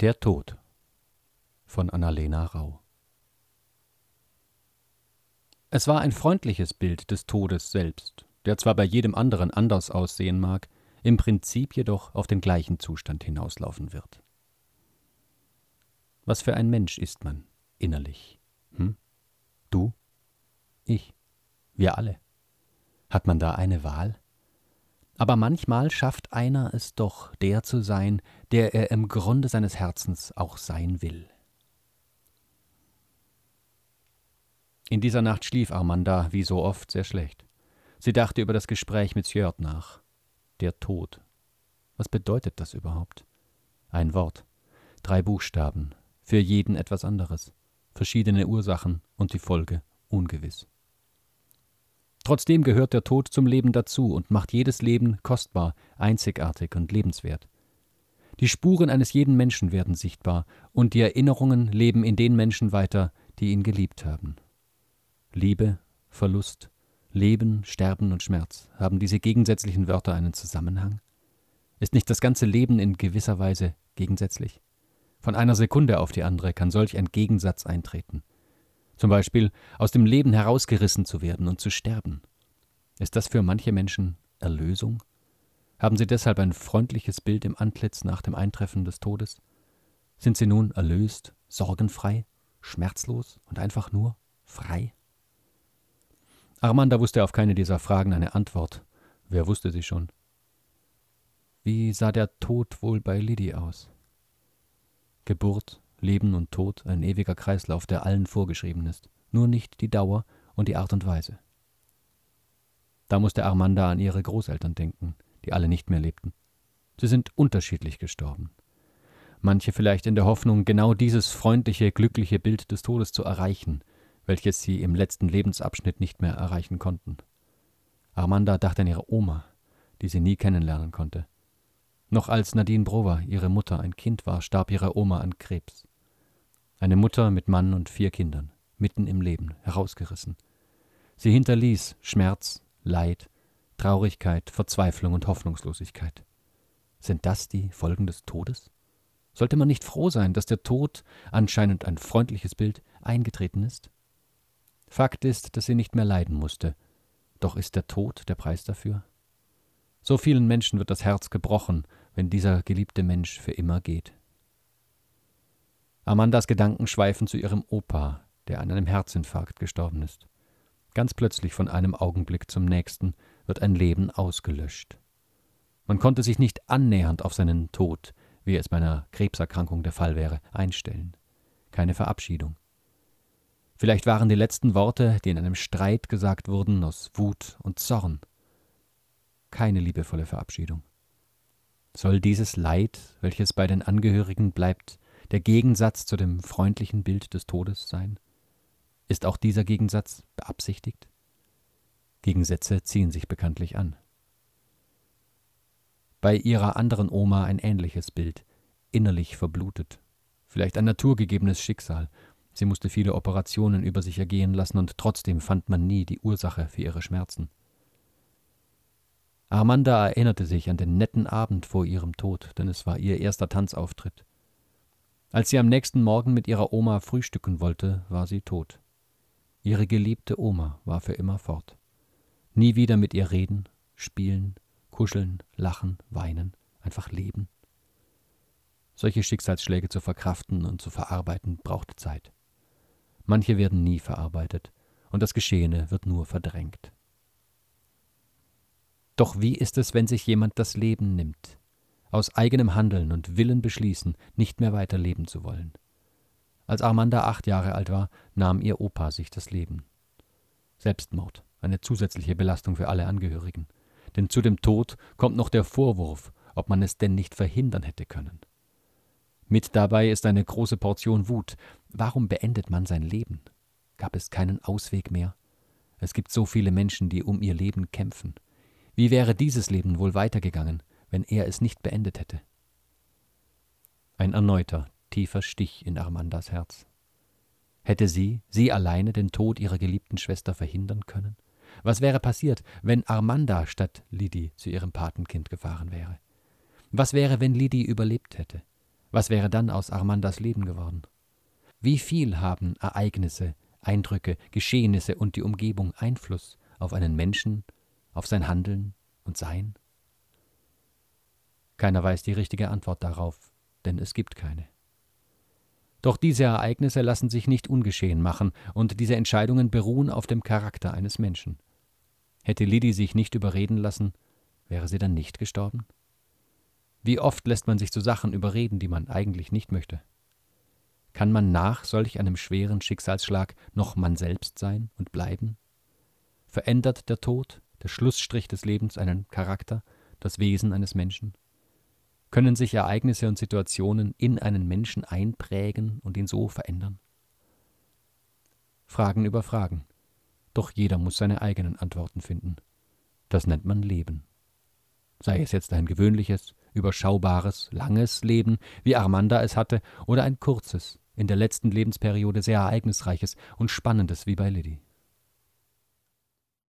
Der Tod von Annalena Rau Es war ein freundliches Bild des Todes selbst, der zwar bei jedem anderen anders aussehen mag, im Prinzip jedoch auf den gleichen Zustand hinauslaufen wird. Was für ein Mensch ist man innerlich? Hm? Du? Ich? Wir alle? Hat man da eine Wahl? Aber manchmal schafft einer es doch, der zu sein, der er im Grunde seines Herzens auch sein will. In dieser Nacht schlief Armanda, wie so oft, sehr schlecht. Sie dachte über das Gespräch mit Sjörd nach. Der Tod. Was bedeutet das überhaupt? Ein Wort, drei Buchstaben, für jeden etwas anderes, verschiedene Ursachen und die Folge ungewiss. Trotzdem gehört der Tod zum Leben dazu und macht jedes Leben kostbar, einzigartig und lebenswert. Die Spuren eines jeden Menschen werden sichtbar, und die Erinnerungen leben in den Menschen weiter, die ihn geliebt haben. Liebe, Verlust, Leben, Sterben und Schmerz, haben diese gegensätzlichen Wörter einen Zusammenhang? Ist nicht das ganze Leben in gewisser Weise gegensätzlich? Von einer Sekunde auf die andere kann solch ein Gegensatz eintreten. Zum Beispiel aus dem Leben herausgerissen zu werden und zu sterben. Ist das für manche Menschen Erlösung? Haben sie deshalb ein freundliches Bild im Antlitz nach dem Eintreffen des Todes? Sind sie nun erlöst, sorgenfrei, schmerzlos und einfach nur frei? Armanda wusste auf keine dieser Fragen eine Antwort. Wer wusste sie schon? Wie sah der Tod wohl bei Lydie aus? Geburt, Leben und Tod ein ewiger Kreislauf, der allen vorgeschrieben ist, nur nicht die Dauer und die Art und Weise. Da musste Armanda an ihre Großeltern denken, die alle nicht mehr lebten. Sie sind unterschiedlich gestorben. Manche vielleicht in der Hoffnung, genau dieses freundliche, glückliche Bild des Todes zu erreichen, welches sie im letzten Lebensabschnitt nicht mehr erreichen konnten. Armanda dachte an ihre Oma, die sie nie kennenlernen konnte. Noch als Nadine Brower, ihre Mutter, ein Kind war, starb ihre Oma an Krebs. Eine Mutter mit Mann und vier Kindern, mitten im Leben, herausgerissen. Sie hinterließ Schmerz, Leid, Traurigkeit, Verzweiflung und Hoffnungslosigkeit. Sind das die Folgen des Todes? Sollte man nicht froh sein, dass der Tod, anscheinend ein freundliches Bild, eingetreten ist? Fakt ist, dass sie nicht mehr leiden musste. Doch ist der Tod der Preis dafür? So vielen Menschen wird das Herz gebrochen, wenn dieser geliebte Mensch für immer geht. Amandas Gedanken schweifen zu ihrem Opa, der an einem Herzinfarkt gestorben ist. Ganz plötzlich von einem Augenblick zum nächsten wird ein Leben ausgelöscht. Man konnte sich nicht annähernd auf seinen Tod, wie es bei einer Krebserkrankung der Fall wäre, einstellen. Keine Verabschiedung. Vielleicht waren die letzten Worte, die in einem Streit gesagt wurden, aus Wut und Zorn. Keine liebevolle Verabschiedung. Soll dieses Leid, welches bei den Angehörigen bleibt, der Gegensatz zu dem freundlichen Bild des Todes sein? Ist auch dieser Gegensatz beabsichtigt? Gegensätze ziehen sich bekanntlich an. Bei ihrer anderen Oma ein ähnliches Bild, innerlich verblutet, vielleicht ein naturgegebenes Schicksal. Sie musste viele Operationen über sich ergehen lassen und trotzdem fand man nie die Ursache für ihre Schmerzen. Armanda erinnerte sich an den netten Abend vor ihrem Tod, denn es war ihr erster Tanzauftritt. Als sie am nächsten Morgen mit ihrer Oma frühstücken wollte, war sie tot. Ihre geliebte Oma war für immer fort. Nie wieder mit ihr reden, spielen, kuscheln, lachen, weinen, einfach leben. Solche Schicksalsschläge zu verkraften und zu verarbeiten braucht Zeit. Manche werden nie verarbeitet, und das Geschehene wird nur verdrängt. Doch wie ist es, wenn sich jemand das Leben nimmt, aus eigenem Handeln und Willen beschließen, nicht mehr weiter leben zu wollen. Als Armanda acht Jahre alt war, nahm ihr Opa sich das Leben. Selbstmord, eine zusätzliche Belastung für alle Angehörigen. Denn zu dem Tod kommt noch der Vorwurf, ob man es denn nicht verhindern hätte können. Mit dabei ist eine große Portion Wut. Warum beendet man sein Leben? Gab es keinen Ausweg mehr? Es gibt so viele Menschen, die um ihr Leben kämpfen. Wie wäre dieses Leben wohl weitergegangen, wenn er es nicht beendet hätte. Ein erneuter, tiefer Stich in Armandas Herz. Hätte sie, sie alleine, den Tod ihrer geliebten Schwester verhindern können? Was wäre passiert, wenn Armanda statt Lydie zu ihrem Patenkind gefahren wäre? Was wäre, wenn Lydie überlebt hätte? Was wäre dann aus Armandas Leben geworden? Wie viel haben Ereignisse, Eindrücke, Geschehnisse und die Umgebung Einfluss auf einen Menschen, auf sein Handeln und Sein? Keiner weiß die richtige Antwort darauf, denn es gibt keine. Doch diese Ereignisse lassen sich nicht ungeschehen machen, und diese Entscheidungen beruhen auf dem Charakter eines Menschen. Hätte Lydie sich nicht überreden lassen, wäre sie dann nicht gestorben? Wie oft lässt man sich zu Sachen überreden, die man eigentlich nicht möchte? Kann man nach solch einem schweren Schicksalsschlag noch man selbst sein und bleiben? Verändert der Tod, der Schlussstrich des Lebens, einen Charakter, das Wesen eines Menschen? Können sich Ereignisse und Situationen in einen Menschen einprägen und ihn so verändern? Fragen über Fragen. Doch jeder muss seine eigenen Antworten finden. Das nennt man Leben. Sei es jetzt ein gewöhnliches, überschaubares, langes Leben, wie Armanda es hatte, oder ein kurzes, in der letzten Lebensperiode sehr ereignisreiches und spannendes wie bei Liddy.